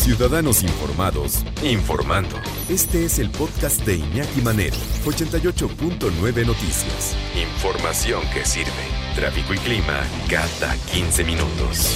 Ciudadanos informados, informando. Este es el podcast de Iñaki Manero, 88.9 Noticias. Información que sirve. Tráfico y clima cada 15 minutos.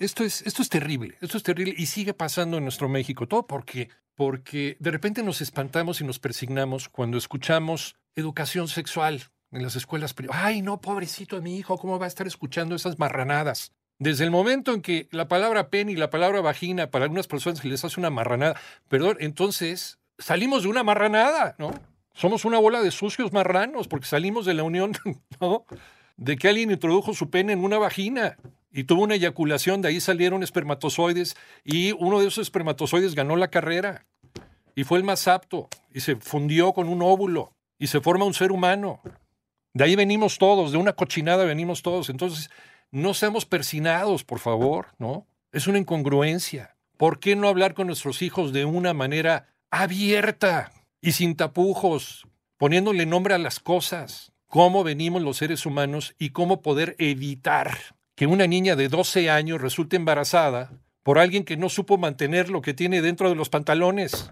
Esto es, esto es terrible, esto es terrible y sigue pasando en nuestro México. Todo porque, porque de repente nos espantamos y nos persignamos cuando escuchamos educación sexual en las escuelas privadas. Ay, no, pobrecito de mi hijo, ¿cómo va a estar escuchando esas marranadas? Desde el momento en que la palabra pene y la palabra vagina para algunas personas les hace una marranada, perdón, entonces salimos de una marranada, ¿no? Somos una bola de sucios marranos porque salimos de la unión, ¿no? De que alguien introdujo su pene en una vagina y tuvo una eyaculación, de ahí salieron espermatozoides y uno de esos espermatozoides ganó la carrera y fue el más apto y se fundió con un óvulo y se forma un ser humano. De ahí venimos todos, de una cochinada venimos todos. Entonces, no seamos persinados, por favor, ¿no? Es una incongruencia. ¿Por qué no hablar con nuestros hijos de una manera abierta y sin tapujos, poniéndole nombre a las cosas? ¿Cómo venimos los seres humanos y cómo poder evitar que una niña de 12 años resulte embarazada por alguien que no supo mantener lo que tiene dentro de los pantalones?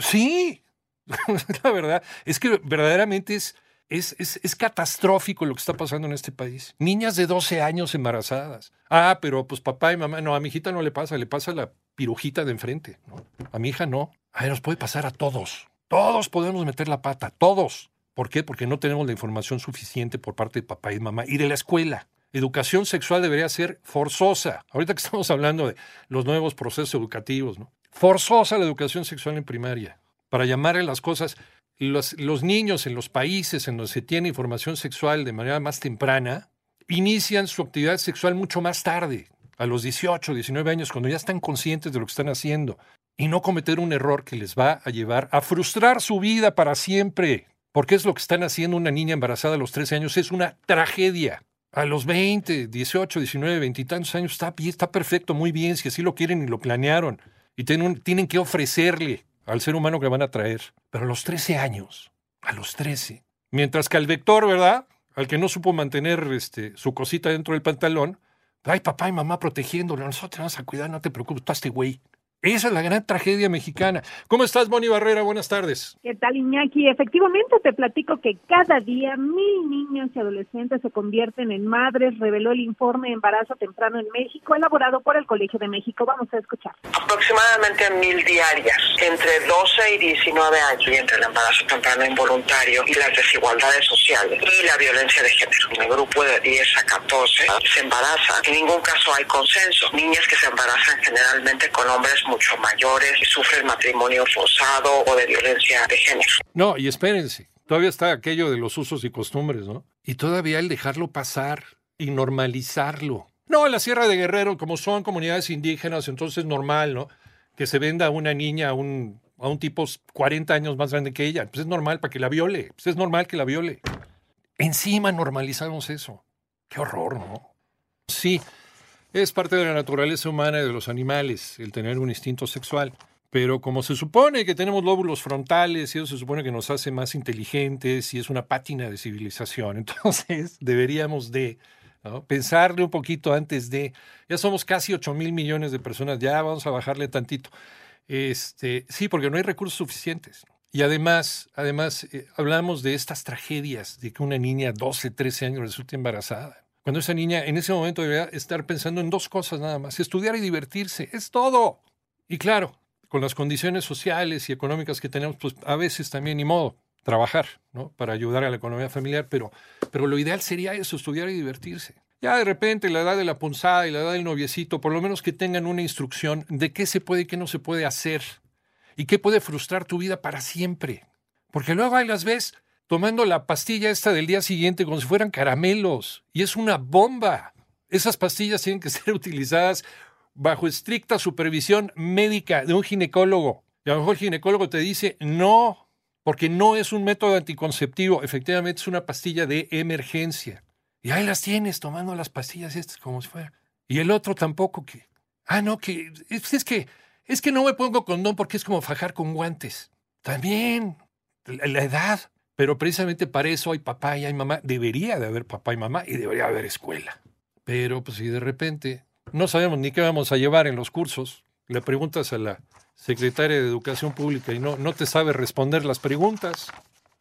Sí, la verdad, es que verdaderamente es es, es, catastrófico lo que está pasando en este país. Niñas de 12 años embarazadas. Ah, pero pues papá y mamá, no, a mi hijita no le pasa, le pasa la pirujita de enfrente. ¿no? A mi hija no. A nos puede pasar a todos. Todos podemos meter la pata, todos. ¿Por qué? Porque no tenemos la información suficiente por parte de papá y mamá y de la escuela. Educación sexual debería ser forzosa. Ahorita que estamos hablando de los nuevos procesos educativos, ¿no? Forzosa la educación sexual en primaria, para llamarle las cosas los, niños en los países en donde se tiene información sexual de manera más temprana, inician su actividad sexual mucho más tarde, a los 18, 19 años, cuando ya están conscientes de lo que están haciendo, y no cometer un error que les va a llevar a frustrar su vida para siempre. Porque es lo que están haciendo una niña embarazada a los 13 años, es una tragedia. A los 20, 18, 19, 20 y tantos años está, está perfecto, muy bien, si así lo quieren y lo planearon. Y tienen que ofrecerle al ser humano que van a traer. Pero a los 13 años, a los 13. Mientras que al vector, ¿verdad? Al que no supo mantener este, su cosita dentro del pantalón, ay, papá y mamá protegiéndolo, nosotros vamos a cuidar, no te preocupes, tú este güey. Esa es la gran tragedia mexicana. ¿Cómo estás, Moni Barrera? Buenas tardes. ¿Qué tal, Iñaki? Efectivamente, te platico que cada día mil niños y adolescentes se convierten en madres, reveló el informe Embarazo Temprano en México, elaborado por el Colegio de México. Vamos a escuchar. Aproximadamente mil diarias, entre 12 y 19 años, y entre el embarazo temprano involuntario y las desigualdades sociales y la violencia de género. En el grupo de 10 a 14 se embaraza. En ningún caso hay consenso. Niñas que se embarazan generalmente con hombres mucho mayores y sufren matrimonio forzado o de violencia de género. No, y espérense, todavía está aquello de los usos y costumbres, ¿no? Y todavía el dejarlo pasar y normalizarlo. No, en la Sierra de Guerrero, como son comunidades indígenas, entonces es normal, ¿no? Que se venda a una niña a un, a un tipo 40 años más grande que ella. Pues es normal para que la viole. Pues es normal que la viole. Encima normalizamos eso. Qué horror, ¿no? Sí, es parte de la naturaleza humana y de los animales el tener un instinto sexual. Pero como se supone que tenemos lóbulos frontales y eso se supone que nos hace más inteligentes y es una pátina de civilización, entonces deberíamos de pensarle un poquito antes de... Ya somos casi 8 mil millones de personas, ya vamos a bajarle tantito. Este, sí, porque no hay recursos suficientes. Y además, además eh, hablamos de estas tragedias, de que una niña 12, 13 años resulte embarazada. Cuando esa niña en ese momento debería estar pensando en dos cosas nada más, estudiar y divertirse, es todo. Y claro, con las condiciones sociales y económicas que tenemos, pues a veces también ni modo, trabajar, ¿no? Para ayudar a la economía familiar, pero, pero lo ideal sería eso, estudiar y divertirse. Ya de repente la edad de la punzada y la edad del noviecito, por lo menos que tengan una instrucción de qué se puede y qué no se puede hacer y qué puede frustrar tu vida para siempre. Porque luego hay las ves tomando la pastilla esta del día siguiente como si fueran caramelos. Y es una bomba. Esas pastillas tienen que ser utilizadas bajo estricta supervisión médica de un ginecólogo. Y a lo mejor el ginecólogo te dice no, porque no es un método anticonceptivo, efectivamente es una pastilla de emergencia. Y ahí las tienes tomando las pastillas estas como si fuera. Y el otro tampoco que. Ah, no, que es, es que es que no me pongo condón porque es como fajar con guantes. También la, la edad. Pero precisamente para eso hay papá y hay mamá. Debería de haber papá y mamá y debería haber escuela. Pero pues si de repente no sabemos ni qué vamos a llevar en los cursos, le preguntas a la secretaria de Educación Pública y no, no te sabe responder las preguntas,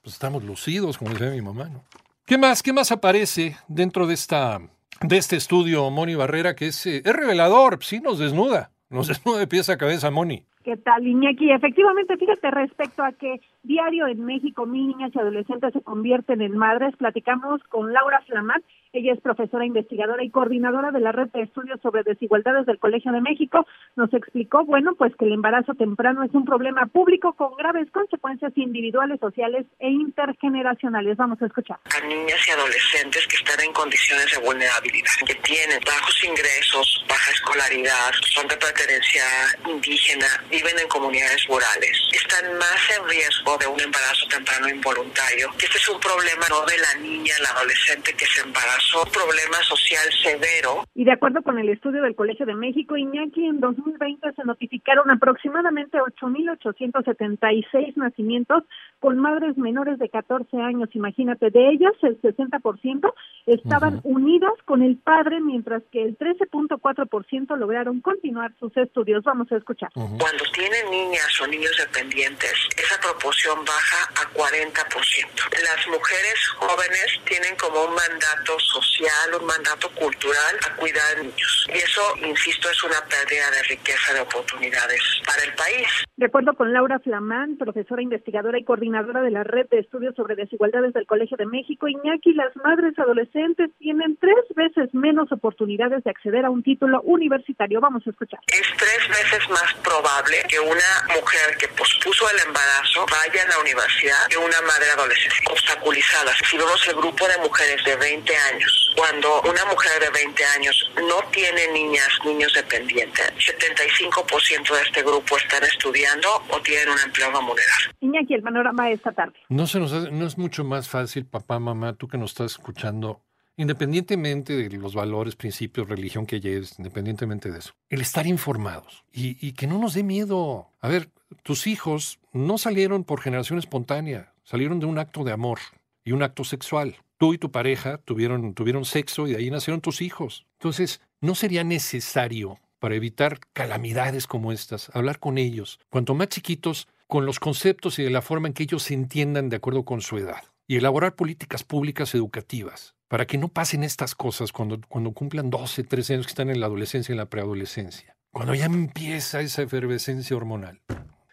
pues estamos lucidos, como decía mi mamá, ¿no? ¿Qué más? ¿Qué más aparece dentro de esta de este estudio, Moni Barrera, que es, eh, es revelador, sí nos desnuda, nos desnuda de pies a cabeza, Moni. ¿Qué tal, Iñaki? Efectivamente, fíjate, respecto a que diario en México mil niñas y adolescentes se convierten en madres, platicamos con Laura Flamat, ella es profesora investigadora y coordinadora de la red de estudios sobre desigualdades del Colegio de México. Nos explicó, bueno, pues que el embarazo temprano es un problema público con graves consecuencias individuales, sociales e intergeneracionales. Vamos a escuchar. A niñas y adolescentes que están en condiciones de vulnerabilidad, que tienen bajos ingresos, baja escolaridad, son de pertenencia indígena, viven en comunidades rurales, están más en riesgo de un embarazo temprano involuntario. Este es un problema no de la niña, la adolescente que se embarazó, un problema social severo. Y de acuerdo con el estudio del Colegio de México, Iñaki, en 2020 se notificaron aproximadamente 8.876 nacimientos con madres menores de 14 años. Imagínate, de ellas el 60% estaban unidas con el padre, mientras que el 13.4% lograron continuar sus estudios. Vamos a escuchar. Cuando tienen niñas o niños dependientes, esa proporción baja a 40%. Las mujeres jóvenes tienen como un mandato social, un mandato cultural a cuidar de niños. Y eso, insisto, es una pérdida de riqueza de oportunidades para el país. De acuerdo con Laura Flamán, profesora investigadora y coordinadora de la Red de Estudios sobre Desigualdades del Colegio de México, Iñaki, las madres adolescentes tienen tres veces menos oportunidades de acceder a un título universitario. Vamos a escuchar. Es tres veces más probable que una mujer que pospuso el embarazo vaya a la universidad que una madre adolescente obstaculizada. Si vemos el grupo de mujeres de 20 años, cuando una mujer de 20 años no tiene niñas, niños dependientes, 75% de este grupo están estudiando o tienen un empleo remunerado. Iñaki, el panorama esta tarde. No, se nos hace- no es mucho más fácil, papá, mamá, tú que nos estás escuchando, independientemente de los valores, principios, religión que lleves, independientemente de eso, el estar informados y, que no nos dé miedo. A ver, tus hijos no salieron por generación espontánea, salieron de un acto de amor y un acto sexual. Tú y tu pareja tuvieron, tuvieron sexo y de ahí nacieron tus hijos. Entonces, ¿no sería necesario para evitar calamidades como estas, hablar con ellos, cuanto más chiquitos, con los conceptos y de la forma en que ellos se entiendan de acuerdo con su edad, y elaborar políticas públicas educativas para que no pasen estas cosas cuando, cuando cumplan 12, 13 años que están en la adolescencia y en la preadolescencia, cuando ya empieza esa efervescencia hormonal.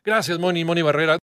Gracias, Moni, Moni Barrera.